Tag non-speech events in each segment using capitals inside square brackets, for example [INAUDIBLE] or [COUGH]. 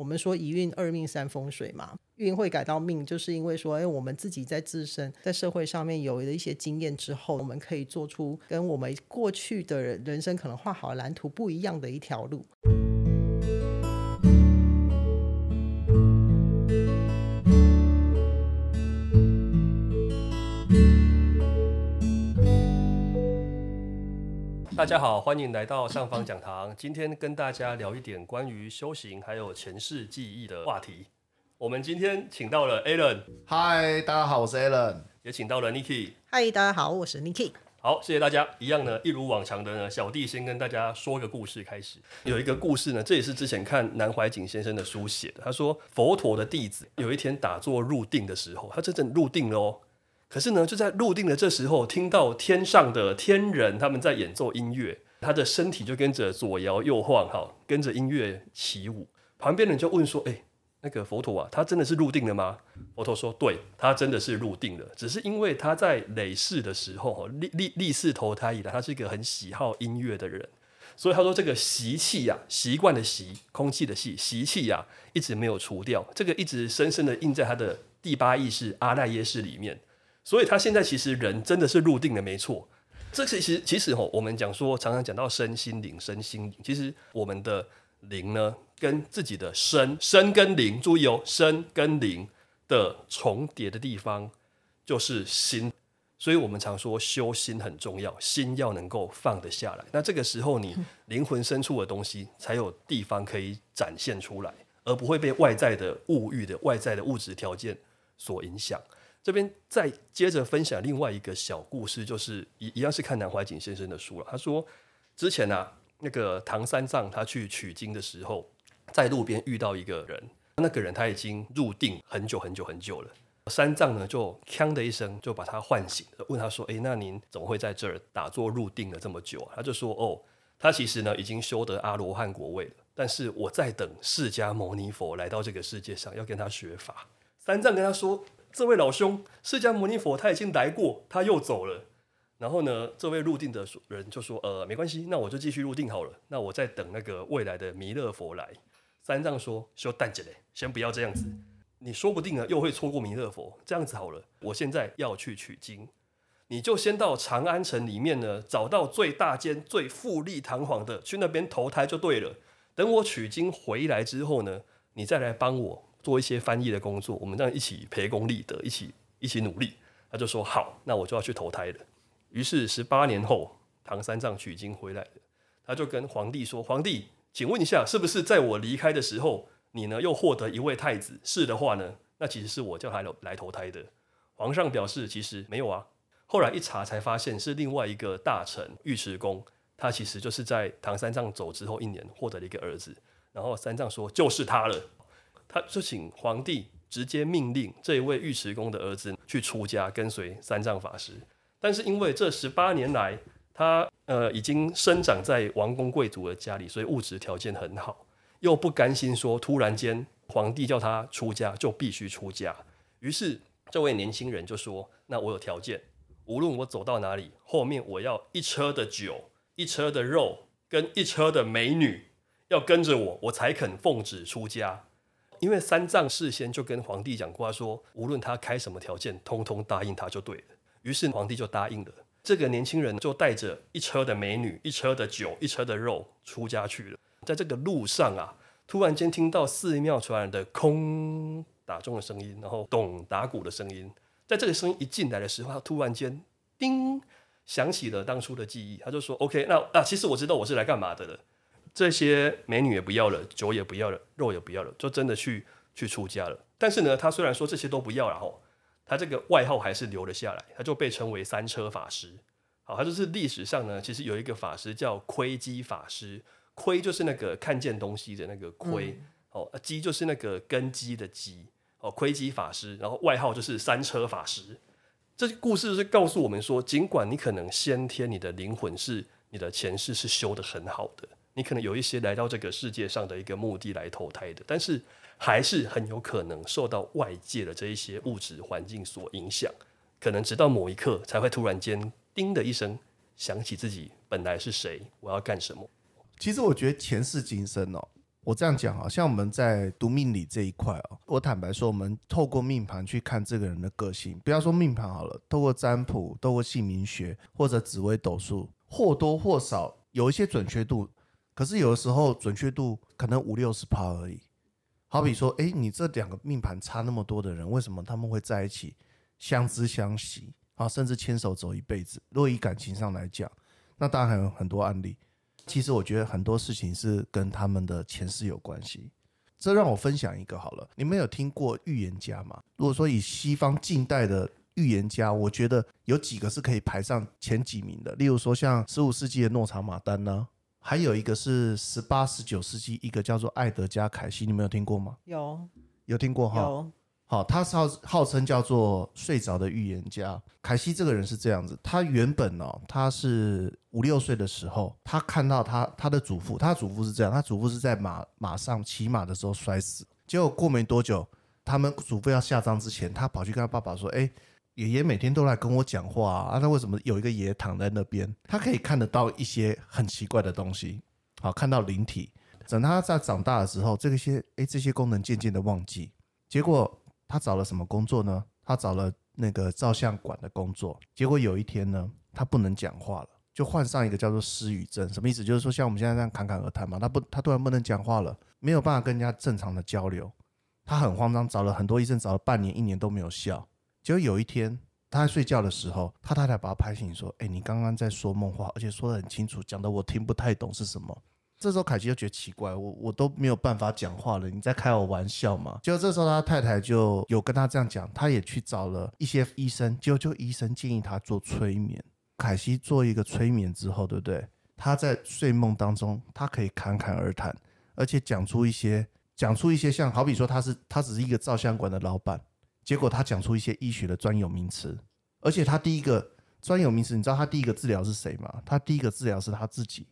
我们说一运二命三风水嘛，运会改到命，就是因为说，哎，我们自己在自身在社会上面有了一些经验之后，我们可以做出跟我们过去的人人生可能画好蓝图不一样的一条路。大家好，欢迎来到上方讲堂。今天跟大家聊一点关于修行还有前世记忆的话题。我们今天请到了 Alan，嗨，大家好，我是 Alan，也请到了 Niki。嗨，大家好，我是 Niki。好，谢谢大家。一样呢，一如往常的呢，小弟先跟大家说个故事开始。有一个故事呢，这也是之前看南怀瑾先生的书写的。他说，佛陀的弟子有一天打坐入定的时候，他真正入定了哦。可是呢，就在入定的这时候，听到天上的天人他们在演奏音乐，他的身体就跟着左摇右晃，哈，跟着音乐起舞。旁边人就问说：“哎，那个佛陀啊，他真的是入定了吗？”佛陀说：“对，他真的是入定了，只是因为他在累世的时候，历历历世投胎以来，他是一个很喜好音乐的人，所以他说这个习气呀，习惯的习，空气的气，习气呀，一直没有除掉，这个一直深深的印在他的第八意识阿赖耶识里面。”所以他现在其实人真的是入定了，没错。这其实其实吼，我们讲说常常讲到身心灵，身心灵，其实我们的灵呢，跟自己的身身跟灵，注意哦，身跟灵的重叠的地方就是心。所以我们常说修心很重要，心要能够放得下来。那这个时候，你灵魂深处的东西才有地方可以展现出来，而不会被外在的物欲的外在的物质条件所影响。这边再接着分享另外一个小故事，就是一一样是看南怀瑾先生的书了。他说，之前呢，那个唐三藏他去取经的时候，在路边遇到一个人，那个人他已经入定很久很久很久了。三藏呢就锵的一声就把他唤醒，问他说：“哎，那您怎么会在这儿打坐入定了这么久？”他就说：“哦，他其实呢已经修得阿罗汉果位了，但是我在等释迦牟尼佛来到这个世界上，要跟他学法。”三藏跟他说。这位老兄，释迦牟尼佛他已经来过，他又走了。然后呢，这位入定的人就说：“呃，没关系，那我就继续入定好了。那我在等那个未来的弥勒佛来。”三藏说：“修淡姐嘞，先不要这样子，你说不定呢又会错过弥勒佛。这样子好了，我现在要去取经，你就先到长安城里面呢，找到最大间、最富丽堂皇的，去那边投胎就对了。等我取经回来之后呢，你再来帮我。”做一些翻译的工作，我们这样一起培功立德，一起一起努力。他就说好，那我就要去投胎了。于是十八年后，唐三藏取经回来了，他就跟皇帝说：“皇帝，请问一下，是不是在我离开的时候，你呢又获得一位太子？是的话呢，那其实是我叫他来投胎的。”皇上表示其实没有啊。后来一查才发现是另外一个大臣尉迟恭，他其实就是在唐三藏走之后一年获得了一个儿子。然后三藏说：“就是他了。”他就请皇帝直接命令这一位尉迟恭的儿子去出家跟随三藏法师，但是因为这十八年来他呃已经生长在王公贵族的家里，所以物质条件很好，又不甘心说突然间皇帝叫他出家就必须出家，于是这位年轻人就说：“那我有条件，无论我走到哪里，后面我要一车的酒、一车的肉跟一车的美女要跟着我，我才肯奉旨出家。”因为三藏事先就跟皇帝讲过，说无论他开什么条件，通通答应他就对了。于是皇帝就答应了。这个年轻人就带着一车的美女、一车的酒、一车的肉出家去了。在这个路上啊，突然间听到寺庙传来的空打钟的声音，然后咚打鼓的声音。在这个声音一进来的时候，他突然间叮想起了当初的记忆，他就说：“OK，那啊，其实我知道我是来干嘛的了。”这些美女也不要了，酒也不要了，肉也不要了，就真的去去出家了。但是呢，他虽然说这些都不要了吼，他这个外号还是留了下来，他就被称为三车法师。好，他就是历史上呢，其实有一个法师叫窥基法师，窥就是那个看见东西的那个窥，哦，基就是那个根基的基，哦，窥基法师，然后外号就是三车法师。这故事是告诉我们说，尽管你可能先天你的灵魂是你的前世是修的很好的。你可能有一些来到这个世界上的一个目的来投胎的，但是还是很有可能受到外界的这一些物质环境所影响，可能直到某一刻才会突然间叮的一声想起自己本来是谁，我要干什么。其实我觉得前世今生哦，我这样讲啊，像我们在读命理这一块哦，我坦白说，我们透过命盘去看这个人的个性，不要说命盘好了，透过占卜、透过姓名学或者紫微斗数，或多或少有一些准确度，可是有的时候准确度可能五六十趴而已。好比说，哎，你这两个命盘差那么多的人，为什么他们会在一起相知相惜啊，甚至牵手走一辈子？若以感情上来讲，那当然还有很多案例。其实我觉得很多事情是跟他们的前世有关系。这让我分享一个好了，你们有听过预言家吗？如果说以西方近代的预言家，我觉得有几个是可以排上前几名的。例如说像十五世纪的诺查马丹呢，还有一个是十八、十九世纪一个叫做爱德加凯西，你们有听过吗？有有听过哈？有好，他是号号称叫做睡着的预言家。凯西这个人是这样子，他原本哦，他是五六岁的时候，他看到他他的祖父，他祖父是这样，他祖父是在马马上骑马的时候摔死。结果过没多久，他们祖父要下葬之前，他跑去跟他爸爸说：“哎，爷爷每天都来跟我讲话啊，那为什么有一个爷爷躺在那边？他可以看得到一些很奇怪的东西，好看到灵体。等他在长大的时候，这个些哎这些功能渐渐的忘记，结果。他找了什么工作呢？他找了那个照相馆的工作。结果有一天呢，他不能讲话了，就患上一个叫做失语症。什么意思？就是说像我们现在这样侃侃而谈嘛，他不，他突然不能讲话了，没有办法跟人家正常的交流。他很慌张，找了很多医生，找了半年、一年都没有效。结果有一天，他在睡觉的时候，他太太把他拍醒，说：“哎，你刚刚在说梦话，而且说的很清楚，讲的我听不太懂是什么。”这时候凯奇就觉得奇怪，我我都没有办法讲话了，你在开我玩笑吗？就这时候他太太就有跟他这样讲，他也去找了一些医生，就就医生建议他做催眠。凯西做一个催眠之后，对不对？他在睡梦当中，他可以侃侃而谈，而且讲出一些讲出一些像好比说他是他只是一个照相馆的老板，结果他讲出一些医学的专有名词，而且他第一个专有名词，你知道他第一个治疗是谁吗？他第一个治疗是他自己。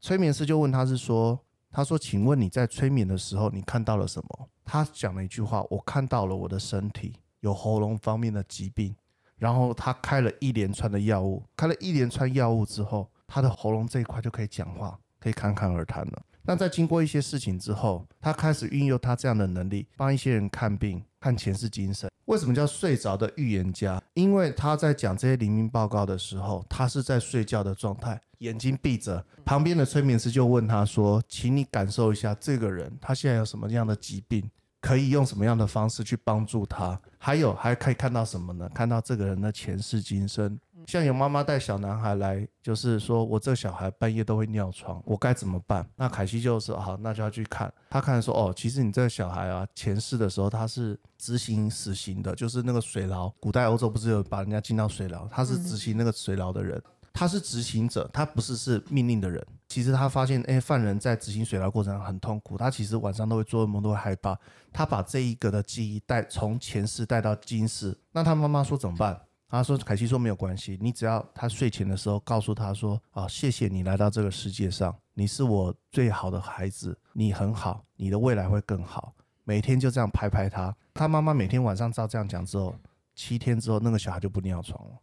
催眠师就问他是说，他说，请问你在催眠的时候，你看到了什么？他讲了一句话，我看到了我的身体有喉咙方面的疾病，然后他开了一连串的药物，开了一连串药物之后，他的喉咙这一块就可以讲话，可以侃侃而谈了。那在经过一些事情之后，他开始运用他这样的能力，帮一些人看病，看前世今生。为什么叫睡着的预言家？因为他在讲这些灵命报告的时候，他是在睡觉的状态，眼睛闭着。旁边的催眠师就问他说：“请你感受一下这个人，他现在有什么样的疾病，可以用什么样的方式去帮助他？还有还可以看到什么呢？看到这个人的前世今生。”像有妈妈带小男孩来，就是说我这小孩半夜都会尿床，我该怎么办？那凯西就说好，那就要去看。他看说哦，其实你这个小孩啊，前世的时候他是执行死刑的，就是那个水牢。古代欧洲不是有把人家进到水牢，他是执行那个水牢的人，他是执行者，他不是是命令的人。其实他发现，哎，犯人在执行水牢过程很痛苦，他其实晚上都会做噩梦，都会害怕。他把这一个的记忆带从前世带到今世。那他妈妈说怎么办？他说：“凯西说没有关系，你只要他睡前的时候告诉他说啊，谢谢你来到这个世界上，你是我最好的孩子，你很好，你的未来会更好。每天就这样拍拍他，他妈妈每天晚上照这样讲之后，七天之后那个小孩就不尿床了。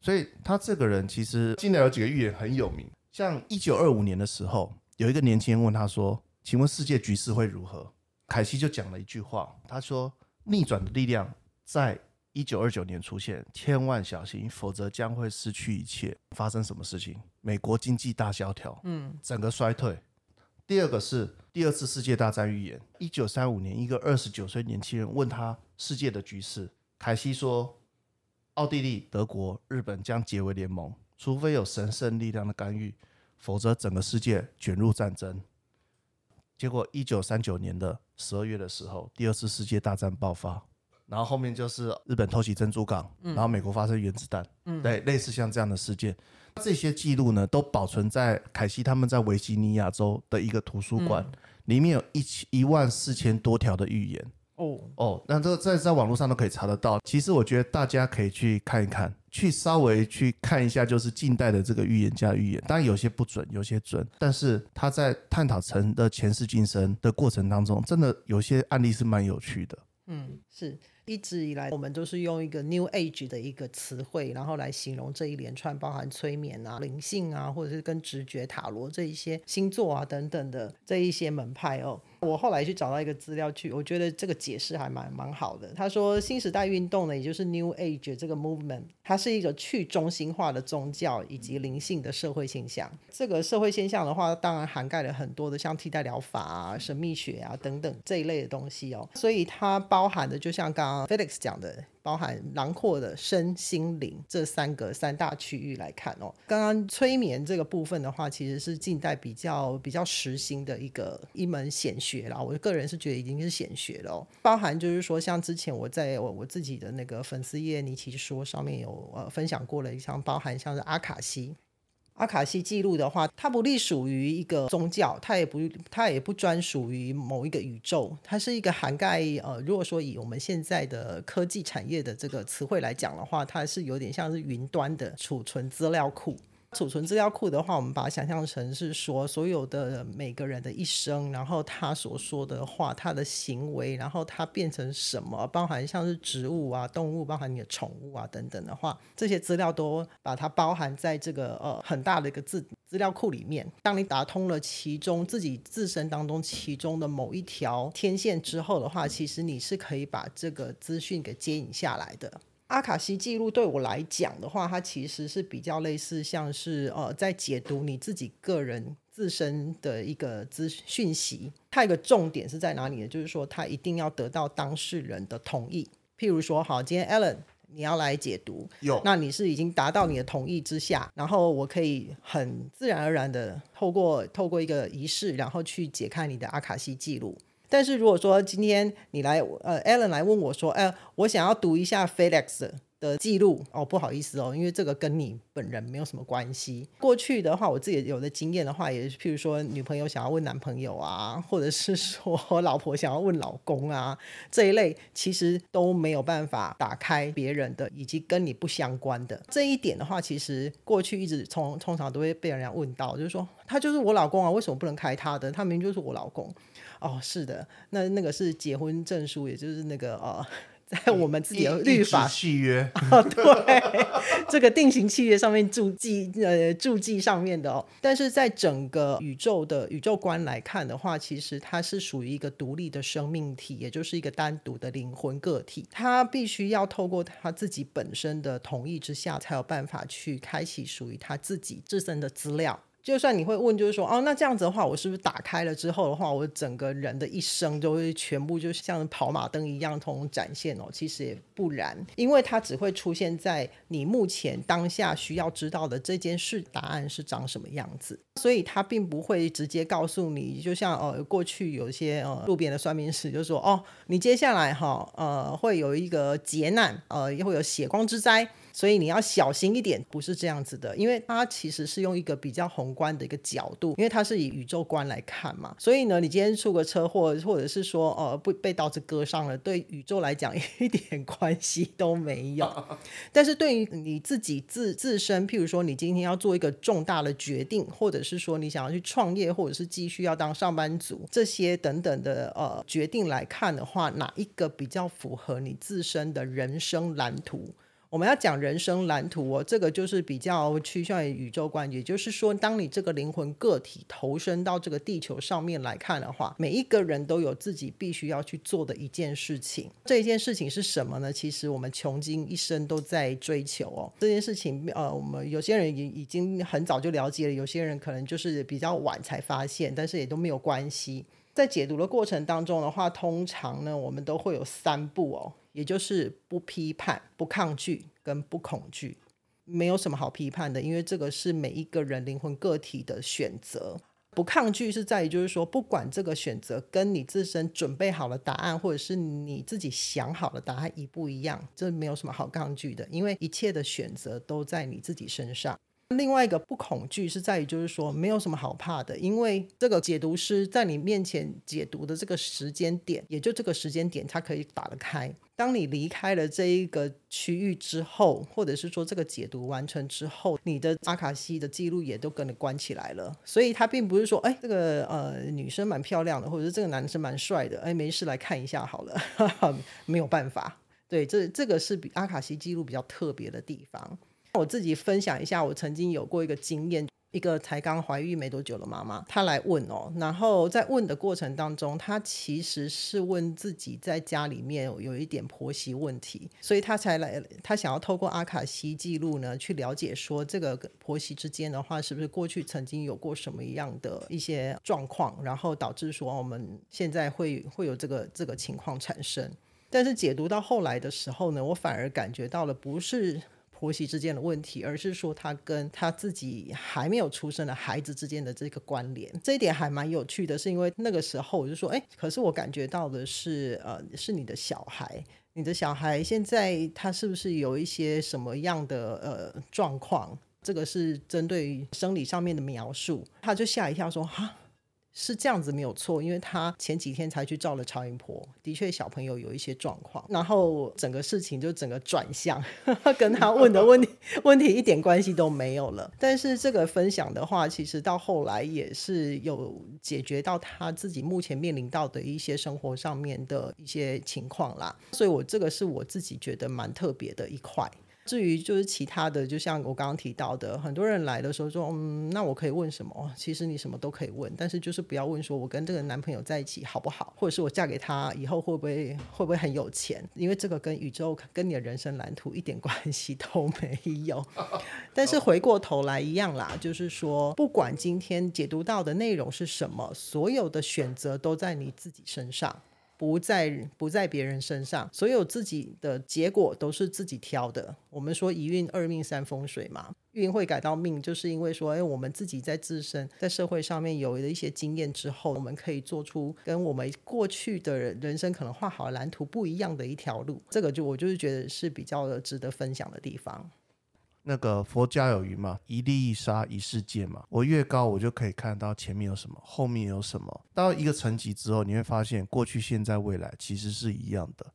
所以他这个人其实近代有几个预言很有名，像一九二五年的时候，有一个年轻人问他说：请问世界局势会如何？凯西就讲了一句话，他说：逆转的力量在。”一九二九年出现，千万小心，否则将会失去一切。发生什么事情？美国经济大萧条，嗯，整个衰退。第二个是第二次世界大战预言。一九三五年，一个二十九岁年轻人问他世界的局势，凯西说：奥地利、德国、日本将结为联盟，除非有神圣力量的干预，否则整个世界卷入战争。结果一九三九年的十二月的时候，第二次世界大战爆发。然后后面就是日本偷袭珍珠港，然后美国发生原子弹，嗯对，类似像这样的事件，这些记录呢都保存在凯西他们在维吉尼亚州的一个图书馆，里面有一千一万四千多条的预言。哦哦，那这在在网络上都可以查得到。其实我觉得大家可以去看一看，去稍微去看一下，就是近代的这个预言家预言，当然有些不准，有些准，但是他在探讨成的前世今生的过程当中，真的有些案例是蛮有趣的。嗯，是。一直以来，我们都是用一个 New Age 的一个词汇，然后来形容这一连串包含催眠啊、灵性啊，或者是跟直觉、塔罗这一些星座啊等等的这一些门派哦。我后来去找到一个资料去，我觉得这个解释还蛮蛮好的。他说，新时代运动呢，也就是 New Age 这个 movement，它是一个去中心化的宗教以及灵性的社会现象。这个社会现象的话，当然涵盖了很多的像替代疗法啊、神秘学啊等等这一类的东西哦。所以它包含的，就像刚刚 Felix 讲的。包含囊括的身心灵这三个三大区域来看哦，刚刚催眠这个部分的话，其实是近代比较比较实行的一个一门显学啦。我个人是觉得已经是显学了哦。包含就是说，像之前我在我我自己的那个粉丝页你其实说上面有呃分享过了，一项包含像是阿卡西。阿卡西记录的话，它不隶属于一个宗教，它也不它也不专属于某一个宇宙，它是一个涵盖呃，如果说以我们现在的科技产业的这个词汇来讲的话，它是有点像是云端的储存资料库。储存资料库的话，我们把它想象成是说，所有的每个人的一生，然后他所说的话，他的行为，然后他变成什么，包含像是植物啊、动物，包含你的宠物啊等等的话，这些资料都把它包含在这个呃很大的一个资资料库里面。当你打通了其中自己自身当中其中的某一条天线之后的话，其实你是可以把这个资讯给接引下来的。阿卡西记录对我来讲的话，它其实是比较类似，像是呃，在解读你自己个人自身的一个资讯息。它一个重点是在哪里呢？就是说，它一定要得到当事人的同意。譬如说，好，今天 Alan 你要来解读，有，那你是已经达到你的同意之下，然后我可以很自然而然的透过透过一个仪式，然后去解开你的阿卡西记录。但是如果说今天你来，呃，Alan 来问我说，哎，我想要读一下 Felix 的记录，哦，不好意思哦，因为这个跟你本人没有什么关系。过去的话，我自己有的经验的话，也是譬如说，女朋友想要问男朋友啊，[LAUGHS] 或者是说老婆想要问老公啊，这一类其实都没有办法打开别人的，以及跟你不相关的这一点的话，其实过去一直通通常都会被人家问到，就是说他就是我老公啊，为什么不能开他的？他明明就是我老公。哦，是的，那那个是结婚证书，也就是那个呃，在我们自己的律法契约 [LAUGHS] 哦，对，这个定型契约上面注记呃注记上面的哦。但是在整个宇宙的宇宙观来看的话，其实它是属于一个独立的生命体，也就是一个单独的灵魂个体，它必须要透过他自己本身的同意之下，才有办法去开启属于他自己自身的资料。就算你会问，就是说，哦，那这样子的话，我是不是打开了之后的话，我整个人的一生就会全部就像跑马灯一样通展现哦？其实也不然，因为它只会出现在你目前当下需要知道的这件事答案是长什么样子，所以他并不会直接告诉你。就像呃，过去有一些呃路边的算命师就说，哦，你接下来哈呃会有一个劫难，呃也会有血光之灾。所以你要小心一点，不是这样子的，因为它其实是用一个比较宏观的一个角度，因为它是以宇宙观来看嘛。所以呢，你今天出个车祸，或者是说呃不被刀子割伤了，对宇宙来讲 [LAUGHS] 一点关系都没有。[LAUGHS] 但是对于你自己自自身，譬如说你今天要做一个重大的决定，或者是说你想要去创业，或者是继续要当上班族这些等等的呃决定来看的话，哪一个比较符合你自身的人生蓝图？我们要讲人生蓝图哦，这个就是比较趋向于宇宙观，也就是说，当你这个灵魂个体投身到这个地球上面来看的话，每一个人都有自己必须要去做的一件事情。这一件事情是什么呢？其实我们穷尽一生都在追求哦。这件事情，呃，我们有些人已已经很早就了解了，有些人可能就是比较晚才发现，但是也都没有关系。在解读的过程当中的话，通常呢，我们都会有三步哦。也就是不批判、不抗拒跟不恐惧，没有什么好批判的，因为这个是每一个人灵魂个体的选择。不抗拒是在于，就是说，不管这个选择跟你自身准备好的答案，或者是你自己想好的答案一不一样，这没有什么好抗拒的，因为一切的选择都在你自己身上。另外一个不恐惧是在于，就是说没有什么好怕的，因为这个解读师在你面前解读的这个时间点，也就这个时间点，他可以打得开。当你离开了这一个区域之后，或者是说这个解读完成之后，你的阿卡西的记录也都跟你关起来了。所以他并不是说，哎，这个呃女生蛮漂亮的，或者是这个男生蛮帅的，哎，没事来看一下好了，[LAUGHS] 没有办法。对，这这个是比阿卡西记录比较特别的地方。我自己分享一下，我曾经有过一个经验。一个才刚怀孕没多久的妈妈，她来问哦，然后在问的过程当中，她其实是问自己在家里面有一点婆媳问题，所以她才来，她想要透过阿卡西记录呢，去了解说这个婆媳之间的话，是不是过去曾经有过什么样的一些状况，然后导致说我们现在会会有这个这个情况产生。但是解读到后来的时候呢，我反而感觉到了不是。婆媳之间的问题，而是说他跟他自己还没有出生的孩子之间的这个关联，这一点还蛮有趣的。是因为那个时候我就说，哎，可是我感觉到的是，呃，是你的小孩，你的小孩现在他是不是有一些什么样的呃状况？这个是针对生理上面的描述，他就吓一跳说，哈。是这样子没有错，因为他前几天才去照了超音波，的确小朋友有一些状况，然后整个事情就整个转向，[LAUGHS] 跟他问的问题问题一点关系都没有了。但是这个分享的话，其实到后来也是有解决到他自己目前面临到的一些生活上面的一些情况啦，所以我这个是我自己觉得蛮特别的一块。至于就是其他的，就像我刚刚提到的，很多人来的时候说，嗯，那我可以问什么？其实你什么都可以问，但是就是不要问说我跟这个男朋友在一起好不好，或者是我嫁给他以后会不会会不会很有钱？因为这个跟宇宙跟你的人生蓝图一点关系都没有。[LAUGHS] 但是回过头来一样啦，就是说，不管今天解读到的内容是什么，所有的选择都在你自己身上。不在不在别人身上，所有自己的结果都是自己挑的。我们说一运二命三风水嘛，运会改到命，就是因为说，哎，我们自己在自身在社会上面有了一些经验之后，我们可以做出跟我们过去的人人生可能画好蓝图不一样的一条路。这个就我就是觉得是比较的值得分享的地方。那个佛家有云嘛，一粒一沙一世界嘛。我越高，我就可以看到前面有什么，后面有什么。到一个层级之后，你会发现过去、现在、未来其实是一样的，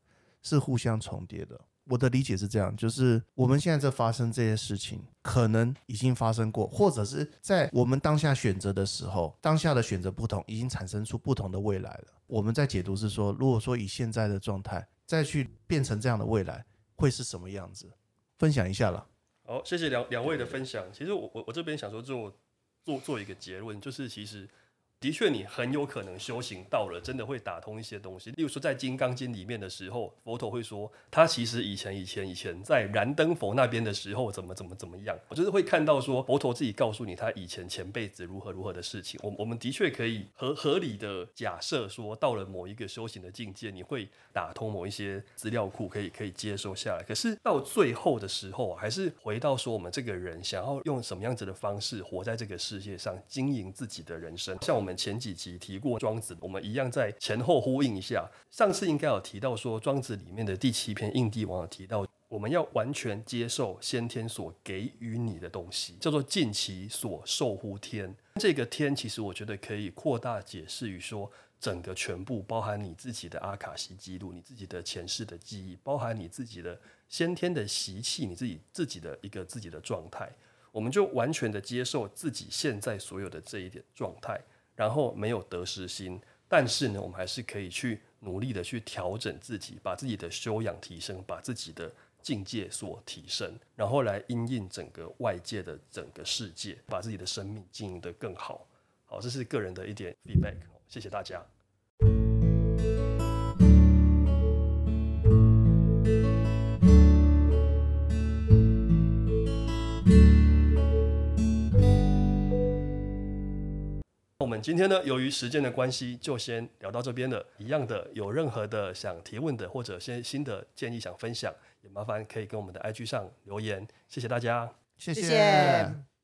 是互相重叠的。我的理解是这样，就是我们现在在发生这些事情，可能已经发生过，或者是在我们当下选择的时候，当下的选择不同，已经产生出不同的未来了。我们在解读是说，如果说以现在的状态再去变成这样的未来，会是什么样子？分享一下了。好，谢谢两两位的分享。其实我我我这边想说做做做一个结论，就是其实。的确，你很有可能修行到了，真的会打通一些东西。例如说，在《金刚经》里面的时候，佛陀会说，他其实以前、以前、以前在燃灯佛那边的时候，怎么怎么怎么样。我就是会看到说，佛陀自己告诉你他以前前辈子如何如何的事情。我我们的确可以合合理的假设说，到了某一个修行的境界，你会打通某一些资料库，可以可以接收下来。可是到最后的时候，还是回到说，我们这个人想要用什么样子的方式活在这个世界上，经营自己的人生。像我们。前几集提过庄子，我们一样在前后呼应一下。上次应该有提到说，庄子里面的第七篇《应帝王》有提到，我们要完全接受先天所给予你的东西，叫做尽其所受乎天。这个天，其实我觉得可以扩大解释于说，整个全部包含你自己的阿卡西记录，你自己的前世的记忆，包含你自己的先天的习气，你自己自己的一个自己的状态，我们就完全的接受自己现在所有的这一点状态。然后没有得失心，但是呢，我们还是可以去努力的去调整自己，把自己的修养提升，把自己的境界所提升，然后来因应整个外界的整个世界，把自己的生命经营得更好。好，这是个人的一点 feedback，谢谢大家。们今天呢，由于时间的关系，就先聊到这边了。一样的，有任何的想提问的，或者些新的建议想分享，也麻烦可以跟我们的 IG 上留言。谢谢大家，谢谢。